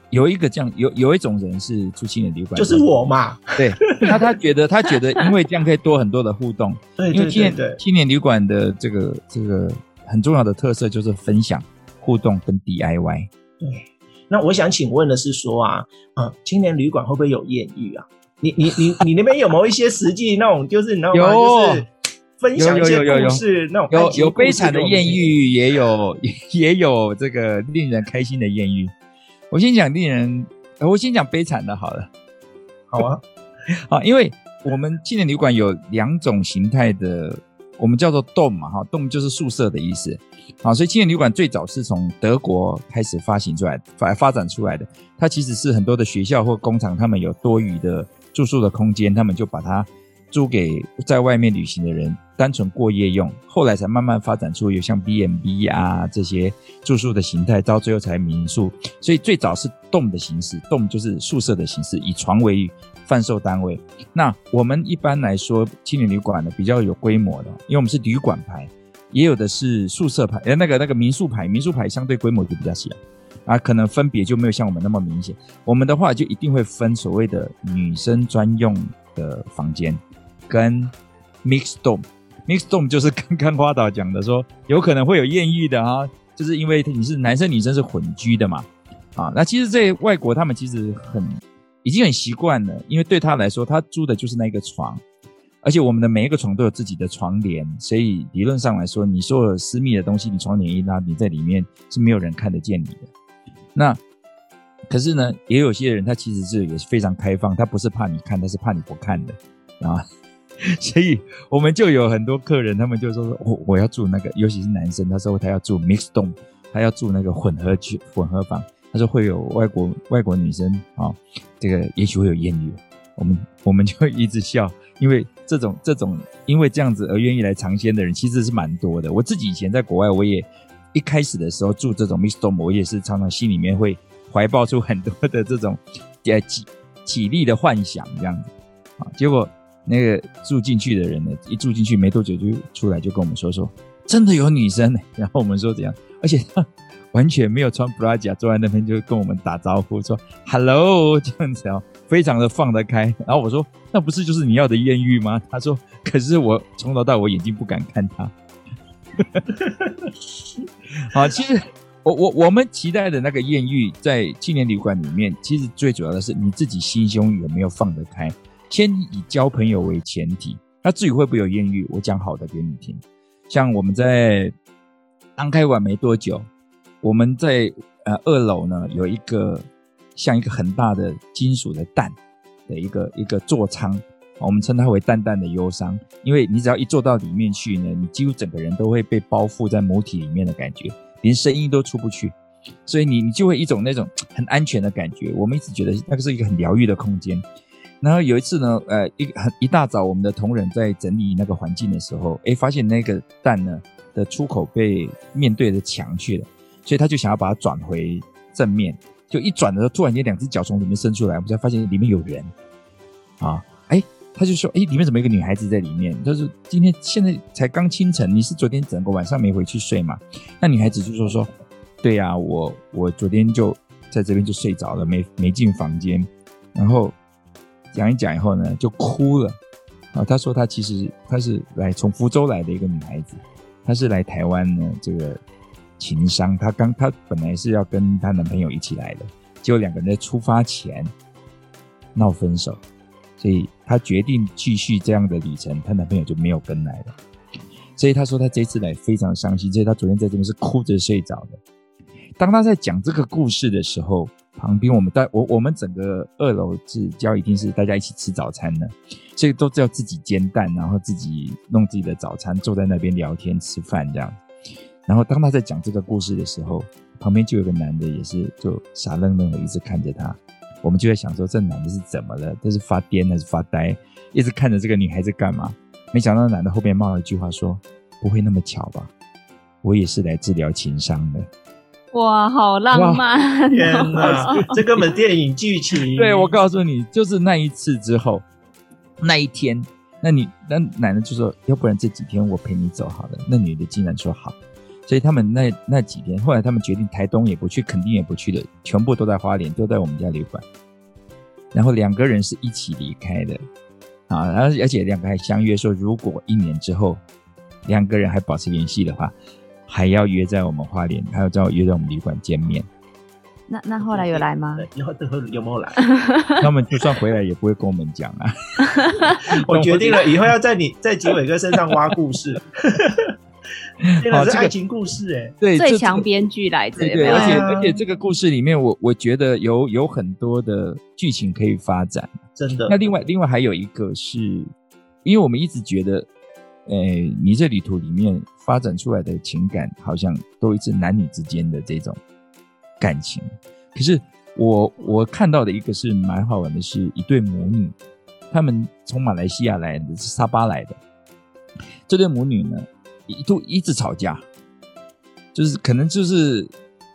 有一个这样，有有一种人是住青年旅馆，就是我嘛。对，他他觉得他觉得，因为这样可以多很多的互动。对，因为青年青年旅馆的这个这个很重要的特色就是分享、互动跟 DIY。对，那我想请问的是说啊，啊，青年旅馆会不会有艳遇啊？你你你你那边有没有一些实际那种，就是你知道吗？就是。分享一些故事，那种有有悲惨的艳遇，也有 也有这个令人开心的艳遇。我先讲令人，我先讲悲惨的，好了。好啊，啊，因为我们青年旅馆有两种形态的，我们叫做 Dom 嘛，哈，Dom 就是宿舍的意思。啊，所以青年旅馆最早是从德国开始发行出来、发发展出来的。它其实是很多的学校或工厂，他们有多余的住宿的空间，他们就把它。租给在外面旅行的人，单纯过夜用，后来才慢慢发展出有像 B&B 啊这些住宿的形态，到最后才民宿。所以最早是栋的形式栋就是宿舍的形式，以床为贩售单位。那我们一般来说，青年旅馆呢比较有规模的，因为我们是旅馆牌，也有的是宿舍牌，呃，那个那个民宿牌，民宿牌相对规模就比较小，啊，可能分别就没有像我们那么明显。我们的话就一定会分所谓的女生专用的房间，跟 mixed dorm，mixed dorm 就是刚刚花导讲的说，有可能会有艳遇的啊，就是因为你是男生女生是混居的嘛，啊，那其实在外国他们其实很已经很习惯了，因为对他来说，他租的就是那个床。而且我们的每一个床都有自己的床帘，所以理论上来说，你所有私密的东西，你床帘一拉，你在里面是没有人看得见你的。那可是呢，也有些人他其实是也是非常开放，他不是怕你看，他是怕你不看的啊。所以我们就有很多客人，他们就说我我要住那个，尤其是男生，他说他要住 mix d o m 他要住那个混合区混合房，他说会有外国外国女生啊，这个也许会有艳遇。我们我们就一直笑，因为这种这种因为这样子而愿意来尝鲜的人其实是蛮多的。我自己以前在国外，我也一开始的时候住这种 mix d o m 我也是常常心里面会怀抱出很多的这种呃体体力的幻想这样子啊。结果那个住进去的人呢，一住进去没多久就出来就跟我们说说，真的有女生呢。然后我们说怎样，而且他完全没有穿布拉贾，坐在那边就跟我们打招呼说 hello 这样子哦。非常的放得开，然后我说：“那不是就是你要的艳遇吗？” 他说：“可是我从头到尾眼睛不敢看他。”好，其实我我我们期待的那个艳遇，在青年旅馆里面，其实最主要的是你自己心胸有没有放得开，先以交朋友为前提。那至于会不会有艳遇，我讲好的给你听。像我们在刚开完没多久，我们在呃二楼呢有一个。像一个很大的金属的蛋的一个一个座舱，我们称它为“淡淡的忧伤”，因为你只要一坐到里面去呢，你几乎整个人都会被包覆在母体里面的感觉，连声音都出不去，所以你你就会一种那种很安全的感觉。我们一直觉得那个是一个很疗愈的空间。然后有一次呢，呃，一很一大早，我们的同仁在整理那个环境的时候，诶，发现那个蛋呢的出口被面对着墙去了，所以他就想要把它转回正面。就一转的时候，突然间两只脚从里面伸出来，我们才发现里面有人啊！哎，他就说：“哎，里面怎么一个女孩子在里面？”他说：“今天现在才刚清晨，你是昨天整个晚上没回去睡吗？”那女孩子就说：“说，对呀，我我昨天就在这边就睡着了，没没进房间。”然后讲一讲以后呢，就哭了啊！她说：“她其实她是来从福州来的一个女孩子，她是来台湾呢这个。”情商，她刚她本来是要跟她男朋友一起来的，结果两个人在出发前闹分手，所以她决定继续这样的旅程，她男朋友就没有跟来了。所以她说她这次来非常伤心，所以她昨天在这边是哭着睡着的。当她在讲这个故事的时候，旁边我们大我我们整个二楼是交一定是大家一起吃早餐的，所以都是要自己煎蛋，然后自己弄自己的早餐，坐在那边聊天吃饭这样。然后当他在讲这个故事的时候，旁边就有个男的也是就傻愣愣的一直看着他。我们就在想说，这男的是怎么了？他是发癫还是发呆？一直看着这个女孩子干嘛？没想到男的后面冒了一句话说：“不会那么巧吧？我也是来治疗情伤的。”哇，好浪漫！天哪，这根本电影剧情。对，我告诉你，就是那一次之后，那一天，那你那奶奶就说：“要不然这几天我陪你走好了。”那女的竟然说：“好。”所以他们那那几天，后来他们决定台东也不去，垦丁也不去了，全部都在花莲，都在我们家旅馆。然后两个人是一起离开的，啊，然后而且两个还相约说，如果一年之后两个人还保持联系的话，还要约在我们花莲，还要再约在我们旅馆见面。那那后来有来吗？以后有没有来？他们就算回来也不会跟我们讲啊。我决定了，以后要在你在吉伟哥身上挖故事。好，这个爱情故事哎，对，最强编剧来着，对，而且而且这个故事里面，我我觉得有有很多的剧情可以发展，真的。那另外另外还有一个是，因为我们一直觉得，诶，你这旅途里面发展出来的情感，好像都一直男女之间的这种感情。可是我我看到的一个是蛮好玩的，是一对母女，他们从马来西亚来的，是沙巴来的，这对母女呢。一度一直吵架，就是可能就是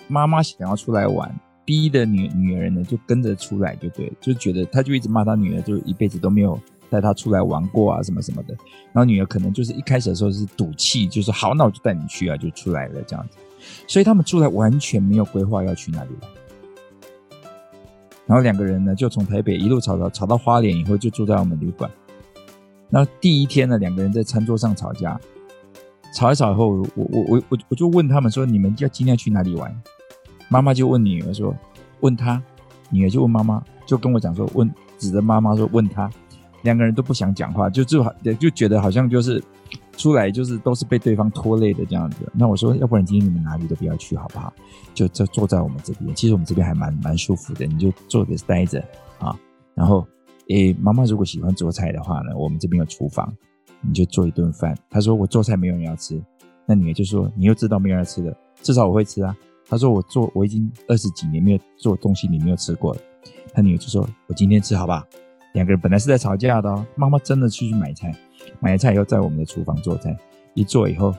妈妈想要出来玩，逼的女女儿呢就跟着出来，就对，就觉得她就一直骂她女儿，就一辈子都没有带她出来玩过啊，什么什么的。然后女儿可能就是一开始的时候是赌气，就说好，那我就带你去啊，就出来了这样子。所以他们出来完全没有规划要去哪里玩。然后两个人呢，就从台北一路吵吵吵到花莲以后，就住在我们旅馆。然后第一天呢，两个人在餐桌上吵架，吵一吵以后，我我我我我就问他们说：“你们要今天去哪里玩？”妈妈就问女儿说：“问他。”女儿就问妈妈，就跟我讲说：“问指着妈妈说问他。”两个人都不想讲话，就就好就觉得好像就是出来就是都是被对方拖累的这样子。那我说，要不然今天你们哪里都不要去好不好？就就坐在我们这边，其实我们这边还蛮蛮舒服的，你就坐着待着啊。然后，诶，妈妈如果喜欢做菜的话呢，我们这边有厨房，你就做一顿饭。他说我做菜没有人要吃，那女儿就说你又知道没有人要吃的，至少我会吃啊。他说我做我已经二十几年没有做东西，你没有吃过了。他女儿就说我今天吃好不好？两个人本来是在吵架的哦，妈妈真的去去买菜，买菜以后在我们的厨房做菜，一做以后，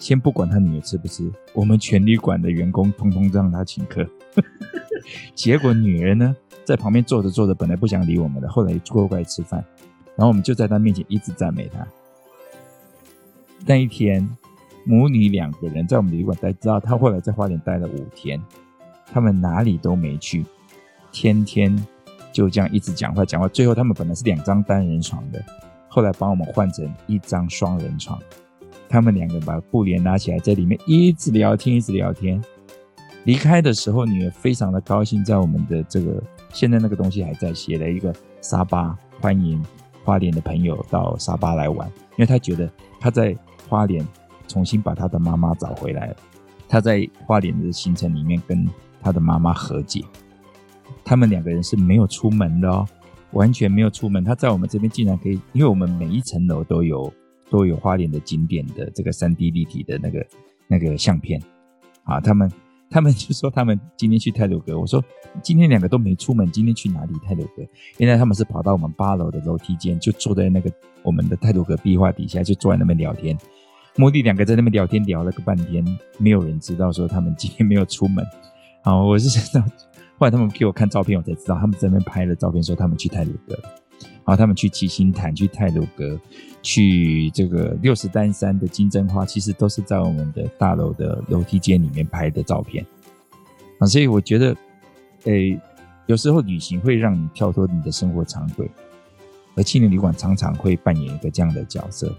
先不管他女儿吃不吃，我们全旅馆的员工通通让他请客。结果女儿呢，在旁边坐着坐着，本来不想理我们的，后来过过来吃饭，然后我们就在他面前一直赞美他。那一天，母女两个人在我们旅馆待，知道他后来在花莲待了五天，他们哪里都没去，天天。就这样一直讲话讲话，最后他们本来是两张单人床的，后来帮我们换成一张双人床。他们两个把布帘拉起来，在里面一直聊天，一直聊天。离开的时候，女儿非常的高兴，在我们的这个现在那个东西还在，写了一个沙巴，欢迎花莲的朋友到沙巴来玩，因为她觉得她在花莲重新把她的妈妈找回来了。她在花莲的行程里面跟她的妈妈和解。他们两个人是没有出门的哦，完全没有出门。他在我们这边竟然可以，因为我们每一层楼都有都有花莲的景点的这个三 D 立体的那个那个相片啊。他们他们就说他们今天去太鲁阁，我说今天两个都没出门，今天去哪里？太鲁阁？原来他们是跑到我们八楼的楼梯间，就坐在那个我们的太鲁阁壁画底下，就坐在那边聊天。母女两个在那边聊天聊了个半天，没有人知道说他们今天没有出门。好，我是知道。后来他们给我看照片，我才知道他们在那边拍了照片，说他们去泰鲁阁，然后他们去七星潭、去泰鲁阁、去这个六十担山的金针花，其实都是在我们的大楼的楼梯间里面拍的照片。啊，所以我觉得，诶，有时候旅行会让你跳脱你的生活常轨，而青年旅馆常常会扮演一个这样的角色。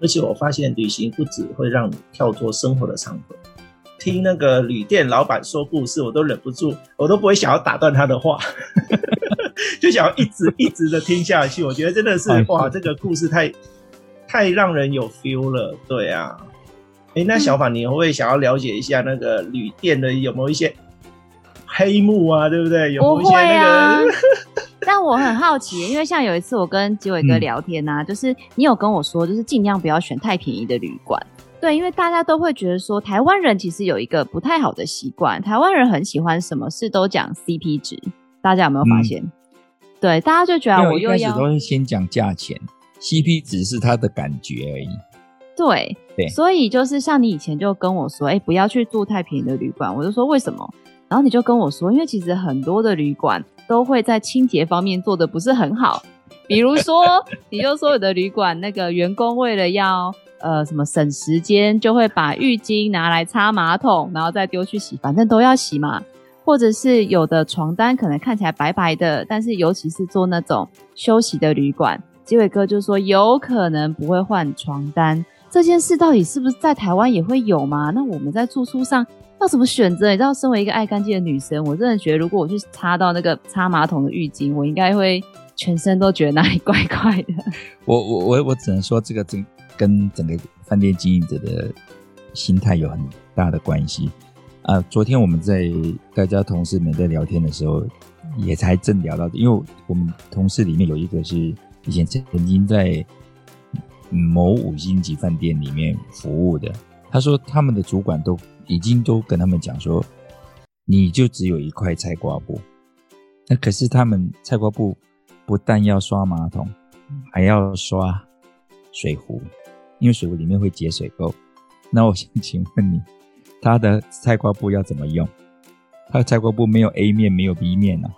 而且我发现，旅行不只会让你跳脱生活的常轨。听那个旅店老板说故事，我都忍不住，我都不会想要打断他的话，就想要一直一直的听下去。我觉得真的是哇，这个故事太太让人有 feel 了。对啊，哎，那小法，你会不会想要了解一下那个旅店的有没有一些黑幕啊？对不对？有没有一些那个？啊、但我很好奇，因为像有一次我跟吉伟哥聊天呐、啊，嗯、就是你有跟我说，就是尽量不要选太便宜的旅馆。对，因为大家都会觉得说，台湾人其实有一个不太好的习惯，台湾人很喜欢什么事都讲 CP 值，大家有没有发现？嗯、对，大家就觉得我又要，始都是先讲价钱，CP 值是他的感觉而已。对对，所以就是像你以前就跟我说，哎，不要去住太便宜的旅馆，我就说为什么？然后你就跟我说，因为其实很多的旅馆都会在清洁方面做的不是很好，比如说，你就说有的旅馆那个员工为了要。呃，什么省时间就会把浴巾拿来擦马桶，然后再丢去洗，反正都要洗嘛。或者是有的床单可能看起来白白的，但是尤其是做那种休息的旅馆，吉伟哥就说有可能不会换床单。这件事到底是不是在台湾也会有吗？那我们在住宿上要怎么选择？你知道，身为一个爱干净的女生，我真的觉得如果我去擦到那个擦马桶的浴巾，我应该会全身都觉得哪里怪怪的。我我我我只能说这个真。跟整个饭店经营者的心态有很大的关系啊！昨天我们在大家同事们在聊天的时候，也才正聊到，因为我们同事里面有一个是以前曾经在某五星级饭店里面服务的，他说他们的主管都已经都跟他们讲说，你就只有一块菜瓜布，那可是他们菜瓜布不但要刷马桶，还要刷水壶。因为水壶里面会结水垢，那我想请问你，它的菜瓜布要怎么用？它的菜瓜布没有 A 面，没有 B 面啊，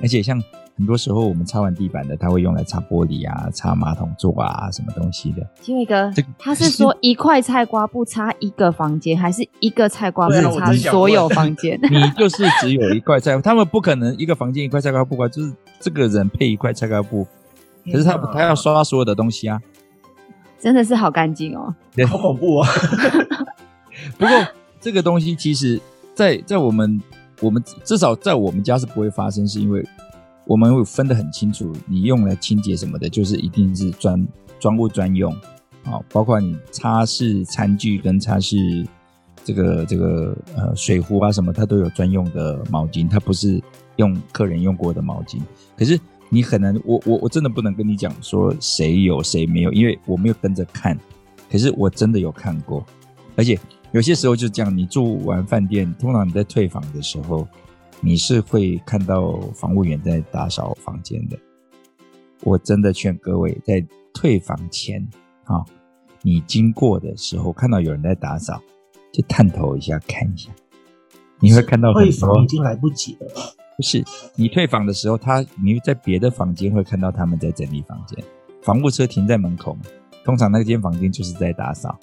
而且像很多时候我们擦完地板的，它会用来擦玻璃啊、擦马桶座啊什么东西的。机会哥，他是说一块菜瓜布擦一个房间，还是一个菜瓜布擦所有房间？你就是只有一块菜，他们不可能一个房间一块菜瓜布啊，就是这个人配一块菜瓜布，可是他他要刷所有的东西啊，真的是好干净哦，好恐怖啊！不过这个东西其实在，在在我们我们至少在我们家是不会发生，是因为。我们会分得很清楚，你用来清洁什么的，就是一定是专专物专用，啊，包括你擦拭餐具跟擦拭这个这个呃水壶啊什么，它都有专用的毛巾，它不是用客人用过的毛巾。可是你很难，我我我真的不能跟你讲说谁有谁没有，因为我没有跟着看。可是我真的有看过，而且有些时候就这样，你住完饭店，通常你在退房的时候。你是会看到房务员在打扫房间的。我真的劝各位，在退房前啊，你经过的时候看到有人在打扫，就探头一下看一下，你会看到。退房已经来不及了。不是，你退房的时候，他你在别的房间会看到他们在整理房间。房务车停在门口，通常那间房间就是在打扫。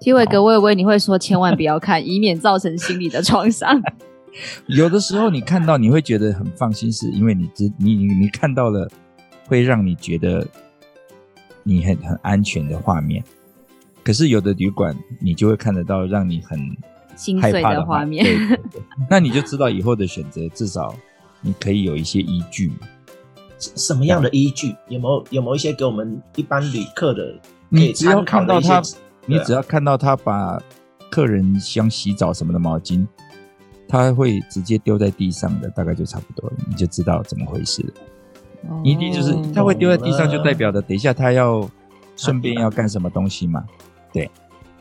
体伟哥，我以为你会说千万不要看，以免造成心理的创伤。有的时候你看到你会觉得很放心，是因为你知你你你看到了，会让你觉得你很很安全的画面。可是有的旅馆你就会看得到让你很害怕的画面，对对对，那你就知道以后的选择，至少你可以有一些依据嘛。什么样的依据？有没有有没有一些给我们一般旅客的？你只要看到他，你只要看到他把客人像洗澡什么的毛巾。他会直接丢在地上的，大概就差不多了，你就知道怎么回事了。哦、一定就是他会丢在地上，就代表的等一下他要顺便要干什么东西嘛？对，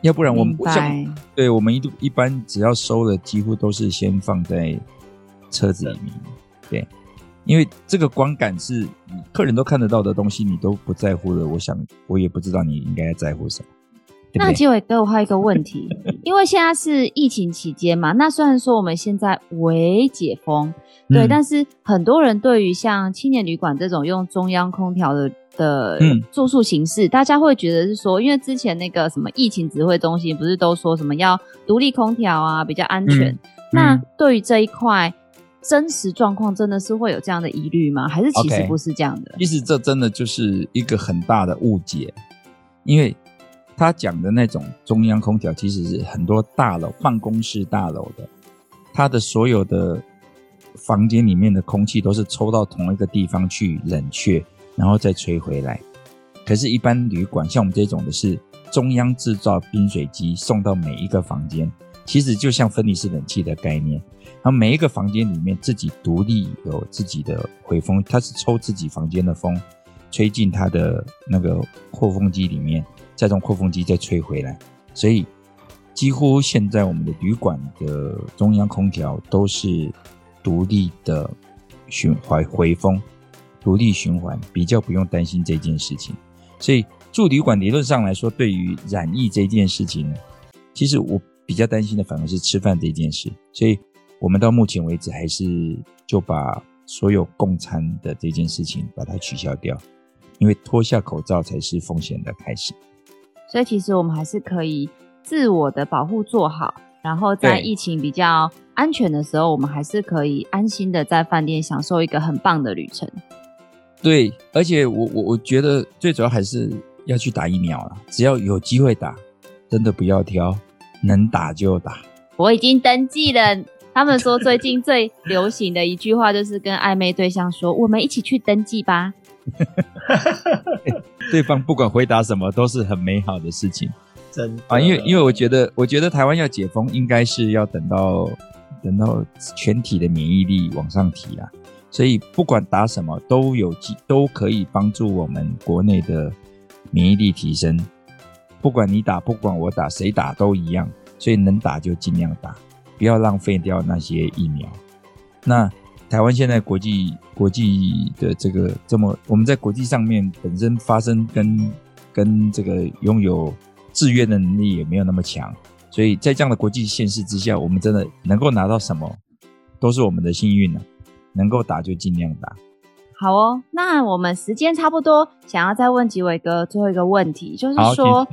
要不然我们像对我们一一般只要收了，几乎都是先放在车子里面。对，因为这个观感是客人都看得到的东西，你都不在乎的。我想我也不知道你应该在乎什么。那结尾哥，我还有一个问题，因为现在是疫情期间嘛，那虽然说我们现在微解封，对，嗯、但是很多人对于像青年旅馆这种用中央空调的的住宿形式，嗯、大家会觉得是说，因为之前那个什么疫情指挥中心不是都说什么要独立空调啊，比较安全？嗯、那对于这一块真实状况，真的是会有这样的疑虑吗？还是其实不是这样的？其实这真的就是一个很大的误解，因为。他讲的那种中央空调，其实是很多大楼、办公室大楼的，它的所有的房间里面的空气都是抽到同一个地方去冷却，然后再吹回来。可是，一般旅馆像我们这种的是中央制造冰水机送到每一个房间，其实就像分离式冷气的概念。然后每一个房间里面自己独立有自己的回风，它是抽自己房间的风，吹进它的那个扩风机里面。再从扩风机再吹回来，所以几乎现在我们的旅馆的中央空调都是独立的循环回风，独立循环，比较不用担心这件事情。所以住旅馆理论上来说，对于染疫这件事情，其实我比较担心的反而是吃饭这件事。所以我们到目前为止还是就把所有共餐的这件事情把它取消掉，因为脱下口罩才是风险的开始。所以其实我们还是可以自我的保护做好，然后在疫情比较安全的时候，我们还是可以安心的在饭店享受一个很棒的旅程。对，而且我我我觉得最主要还是要去打疫苗了，只要有机会打，真的不要挑，能打就打。我已经登记了。他们说最近最流行的一句话就是跟暧昧对象说：“我们一起去登记吧。” 对方不管回答什么都是很美好的事情，真的啊！因为因为我觉得，我觉得台湾要解封，应该是要等到等到全体的免疫力往上提啊，所以不管打什么都有机都可以帮助我们国内的免疫力提升。不管你打，不管我打，谁打都一样，所以能打就尽量打，不要浪费掉那些疫苗。那。台湾现在国际国际的这个这么，我们在国际上面本身发生跟跟这个拥有制约的能力也没有那么强，所以在这样的国际现实之下，我们真的能够拿到什么，都是我们的幸运了。能够打就尽量打，好哦，那我们时间差不多，想要再问几位哥最后一个问题，就是说。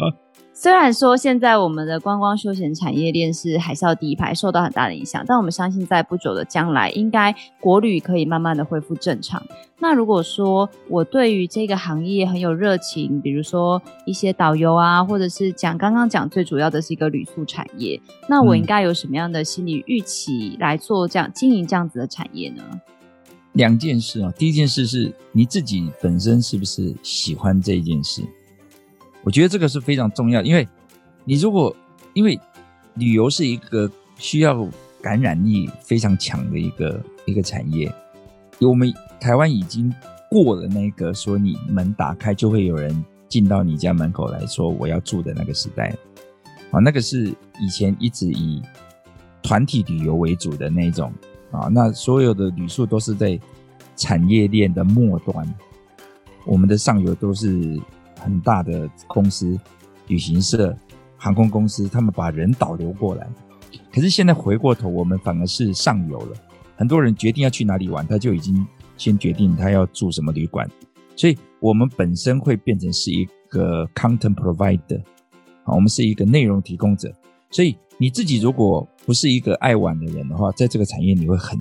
虽然说现在我们的观光休闲产业链是海啸第一排，受到很大的影响，但我们相信在不久的将来，应该国旅可以慢慢的恢复正常。那如果说我对于这个行业很有热情，比如说一些导游啊，或者是讲刚刚讲最主要的是一个旅宿产业，那我应该有什么样的心理预期来做这样经营这样子的产业呢？两件事啊，第一件事是你自己本身是不是喜欢这一件事？我觉得这个是非常重要，因为你如果因为旅游是一个需要感染力非常强的一个一个产业，我们台湾已经过了那个说你门打开就会有人进到你家门口来说我要住的那个时代，啊，那个是以前一直以团体旅游为主的那种啊，那所有的旅宿都是在产业链的末端，我们的上游都是。很大的公司、旅行社、航空公司，他们把人导流过来。可是现在回过头，我们反而是上游了。很多人决定要去哪里玩，他就已经先决定他要住什么旅馆。所以，我们本身会变成是一个 content provider，啊，我们是一个内容提供者。所以，你自己如果不是一个爱玩的人的话，在这个产业你会很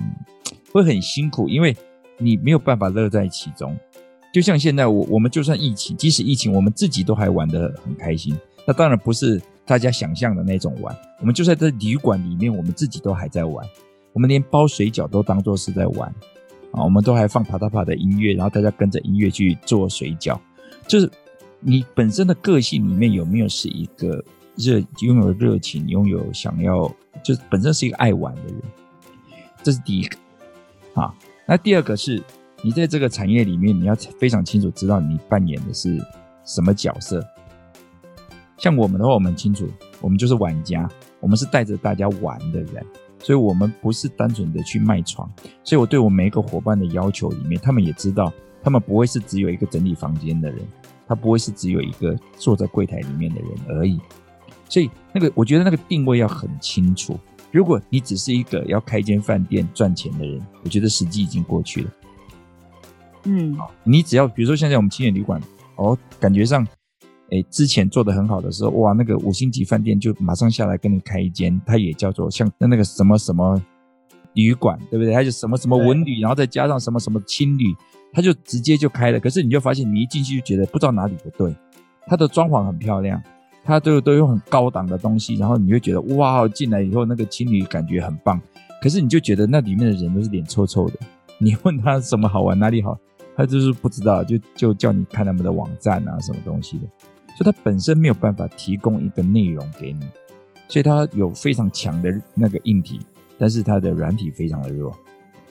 会很辛苦，因为你没有办法乐在其中。就像现在，我我们就算疫情，即使疫情，我们自己都还玩得很开心。那当然不是大家想象的那种玩。我们就在这旅馆里面，我们自己都还在玩。我们连包水饺都当作是在玩啊！我们都还放啪嗒啪的音乐，然后大家跟着音乐去做水饺。就是你本身的个性里面有没有是一个热，拥有热情，拥有想要，就是本身是一个爱玩的人。这是第一个啊。那第二个是。你在这个产业里面，你要非常清楚知道你扮演的是什么角色。像我们的话，我们清楚，我们就是玩家，我们是带着大家玩的人，所以我们不是单纯的去卖床。所以我对我每一个伙伴的要求里面，他们也知道，他们不会是只有一个整理房间的人，他不会是只有一个坐在柜台里面的人而已。所以那个，我觉得那个定位要很清楚。如果你只是一个要开间饭店赚钱的人，我觉得时机已经过去了。嗯，你只要比如说现在我们青年旅馆，哦，感觉上，哎，之前做的很好的时候，哇，那个五星级饭店就马上下来跟你开一间，它也叫做像那那个什么什么旅馆，对不对？它就什么什么文旅，然后再加上什么什么青旅，它就直接就开了。可是你就发现，你一进去就觉得不知道哪里不对，它的装潢很漂亮，它都都用很高档的东西，然后你会觉得哇，进来以后那个青旅感觉很棒。可是你就觉得那里面的人都是脸臭臭的，你问他什么好玩，哪里好？他就是不知道，就就叫你看他们的网站啊，什么东西的，所以他本身没有办法提供一个内容给你，所以他有非常强的那个硬体，但是他的软体非常的弱，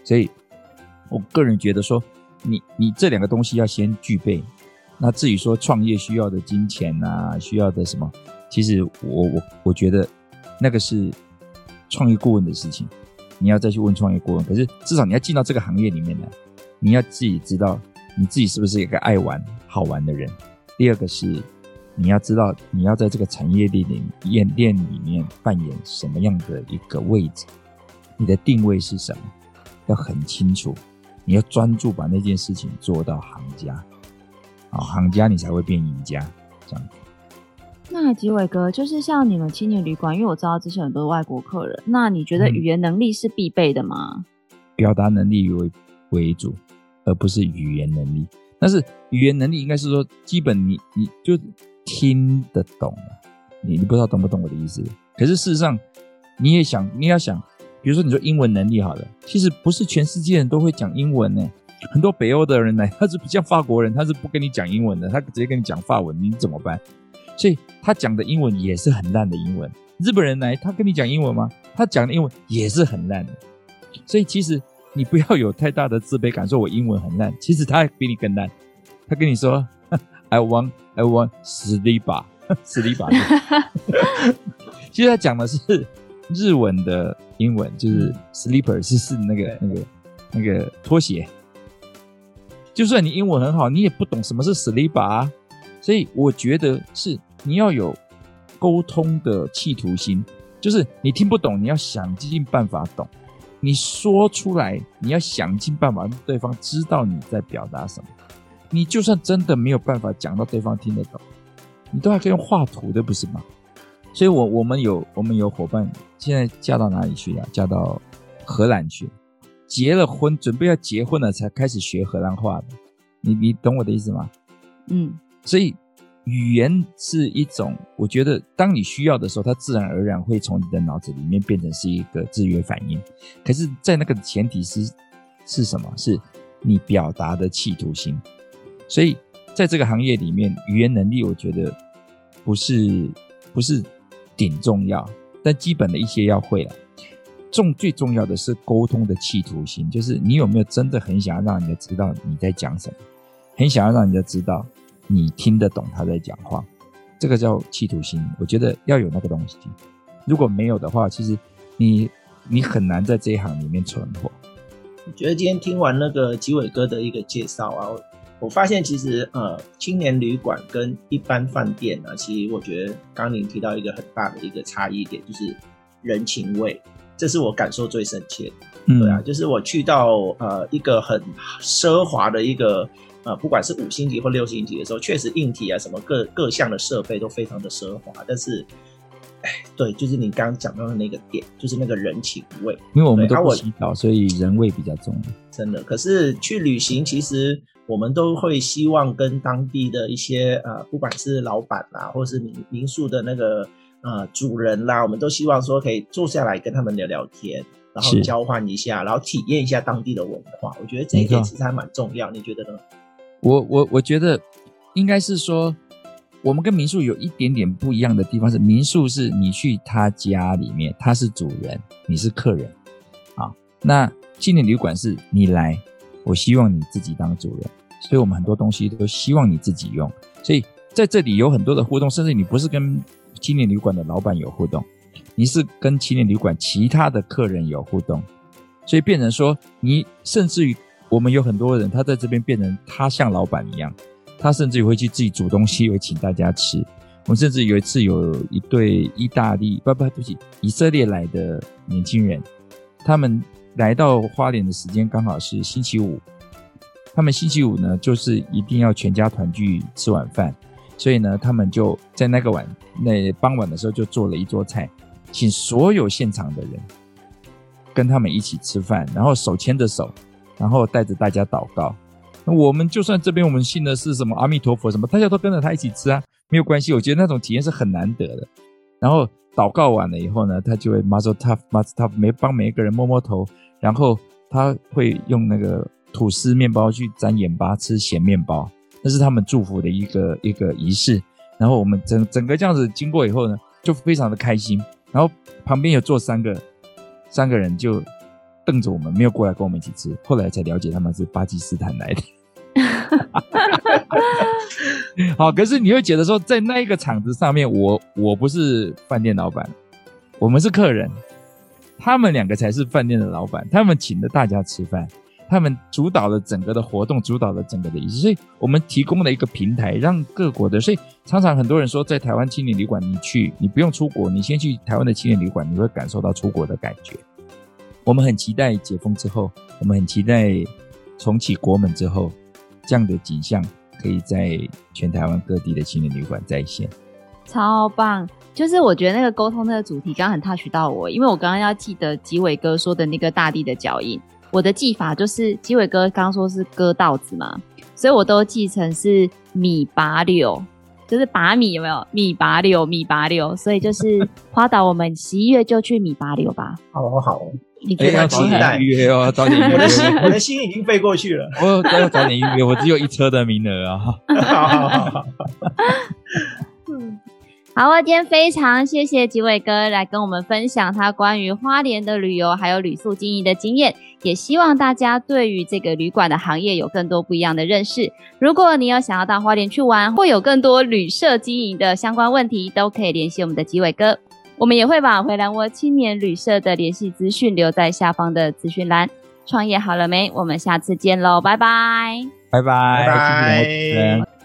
所以我个人觉得说，你你这两个东西要先具备，那至于说创业需要的金钱啊，需要的什么，其实我我我觉得那个是创业顾问的事情，你要再去问创业顾问，可是至少你要进到这个行业里面来。你要自己知道你自己是不是一个爱玩、好玩的人。第二个是，你要知道你要在这个产业链里演练里面扮演什么样的一个位置，你的定位是什么，要很清楚。你要专注把那件事情做到行家，啊，行家你才会变赢家。这样。那吉伟哥，就是像你们青年旅馆，因为我知道之前很多外国客人，那你觉得语言能力是必备的吗？表达能力为为主。而不是语言能力，但是语言能力应该是说基本你你就听得懂了，你你不知道懂不懂我的意思？可是事实上你也想你要想，比如说你说英文能力好了，其实不是全世界人都会讲英文呢。很多北欧的人来，他是不像法国人，他是不跟你讲英文的，他直接跟你讲法文，你怎么办？所以他讲的英文也是很烂的英文。日本人来，他跟你讲英文吗？他讲的英文也是很烂的。所以其实。你不要有太大的自卑感，说我英文很烂，其实他比你更烂。他跟你说，I want, I want sleep，sleep。其实他讲的是日文的英文，就是 sleeper，是是那个那个那个拖鞋。就算你英文很好，你也不懂什么是 sleep 啊。所以我觉得是你要有沟通的企图心，就是你听不懂，你要想尽办法懂。你说出来，你要想尽办法让对方知道你在表达什么。你就算真的没有办法讲到对方听得懂，你都还可以用画图的，不是吗？所以我，我我们有我们有伙伴，现在嫁到哪里去了？嫁到荷兰去，结了婚，准备要结婚了，才开始学荷兰话的。你你懂我的意思吗？嗯，所以语言是一种，我觉得当你需要的时候，它自然而然会从你的脑子里面变成是一个制约反应。可是，在那个前提是是什么？是你表达的企图心。所以，在这个行业里面，语言能力我觉得不是不是顶重要，但基本的一些要会了。重最重要的是沟通的企图心，就是你有没有真的很想要让人家知道你在讲什么，很想要让人家知道你听得懂他在讲话，这个叫企图心。我觉得要有那个东西，如果没有的话，其实你你很难在这一行里面存活。我觉得今天听完那个吉伟哥的一个介绍啊。我发现其实呃，青年旅馆跟一般饭店啊，其实我觉得刚刚您提到一个很大的一个差异点，就是人情味，这是我感受最深切的。嗯，对啊，就是我去到呃一个很奢华的一个呃，不管是五星级或六星级的时候，确实硬体啊什么各各项的设备都非常的奢华，但是，哎，对，就是你刚刚讲到的那个点，就是那个人情味，因为我们都不洗澡，所以人味比较重。真的，可是去旅行其实。我们都会希望跟当地的一些呃，不管是老板啦，或是民民宿的那个呃主人啦，我们都希望说可以坐下来跟他们聊聊天，然后交换一下，然后体验一下当地的文化。我觉得这一点其实还蛮重要，你觉得呢？我我我觉得应该是说，我们跟民宿有一点点不一样的地方是，民宿是你去他家里面，他是主人，你是客人，啊，那青年旅馆是你来。我希望你自己当主人，所以我们很多东西都希望你自己用。所以在这里有很多的互动，甚至你不是跟青年旅馆的老板有互动，你是跟青年旅馆其他的客人有互动，所以变成说你甚至于我们有很多人，他在这边变成他像老板一样，他甚至于会去自己煮东西，会请大家吃。我们甚至有一次有一对意大利不不对不起以色列来的年轻人，他们。来到花莲的时间刚好是星期五，他们星期五呢，就是一定要全家团聚吃晚饭，所以呢，他们就在那个晚那傍晚的时候就做了一桌菜，请所有现场的人跟他们一起吃饭，然后手牵着手，然后带着大家祷告。那我们就算这边我们信的是什么阿弥陀佛什么，大家都跟着他一起吃啊，没有关系。我觉得那种体验是很难得的。然后祷告完了以后呢，他就会 Mazel Tov Mazel Tov，每帮每一个人摸摸头。然后他会用那个吐司面包去沾盐巴吃咸面包，那是他们祝福的一个一个仪式。然后我们整整个这样子经过以后呢，就非常的开心。然后旁边有坐三个三个人就瞪着我们，没有过来跟我们一起吃。后来才了解他们是巴基斯坦来的。好，可是你会觉得说，在那一个场子上面，我我不是饭店老板，我们是客人。他们两个才是饭店的老板，他们请了大家吃饭，他们主导了整个的活动，主导了整个的仪式，所以我们提供了一个平台，让各国的。所以常常很多人说，在台湾青年旅馆，你去，你不用出国，你先去台湾的青年旅馆，你会感受到出国的感觉。我们很期待解封之后，我们很期待重启国门之后，这样的景象可以在全台湾各地的青年旅馆再现。超棒！就是我觉得那个沟通那个主题刚刚很 touch 到我，因为我刚刚要记得吉伟哥说的那个大地的脚印，我的记法就是吉伟哥刚刚说是割稻子嘛，所以我都记成是米拔柳，就是拔米有没有？米拔柳，米拔柳，所以就是花岛，我们十一月就去米拔柳吧。好好，你觉得？要早点预约哦，早点预约。我的心，我的心已经飞过去了。我都要早点预约，我只有一车的名额啊。好好好好。好，我今天非常谢谢吉伟哥来跟我们分享他关于花莲的旅游还有旅宿经营的经验，也希望大家对于这个旅馆的行业有更多不一样的认识。如果你有想要到花莲去玩，或有更多旅社经营的相关问题，都可以联系我们的吉伟哥。我们也会把回蓝窝青年旅社的联系资讯留在下方的资讯栏。创业好了没？我们下次见喽，拜拜，拜拜，拜拜。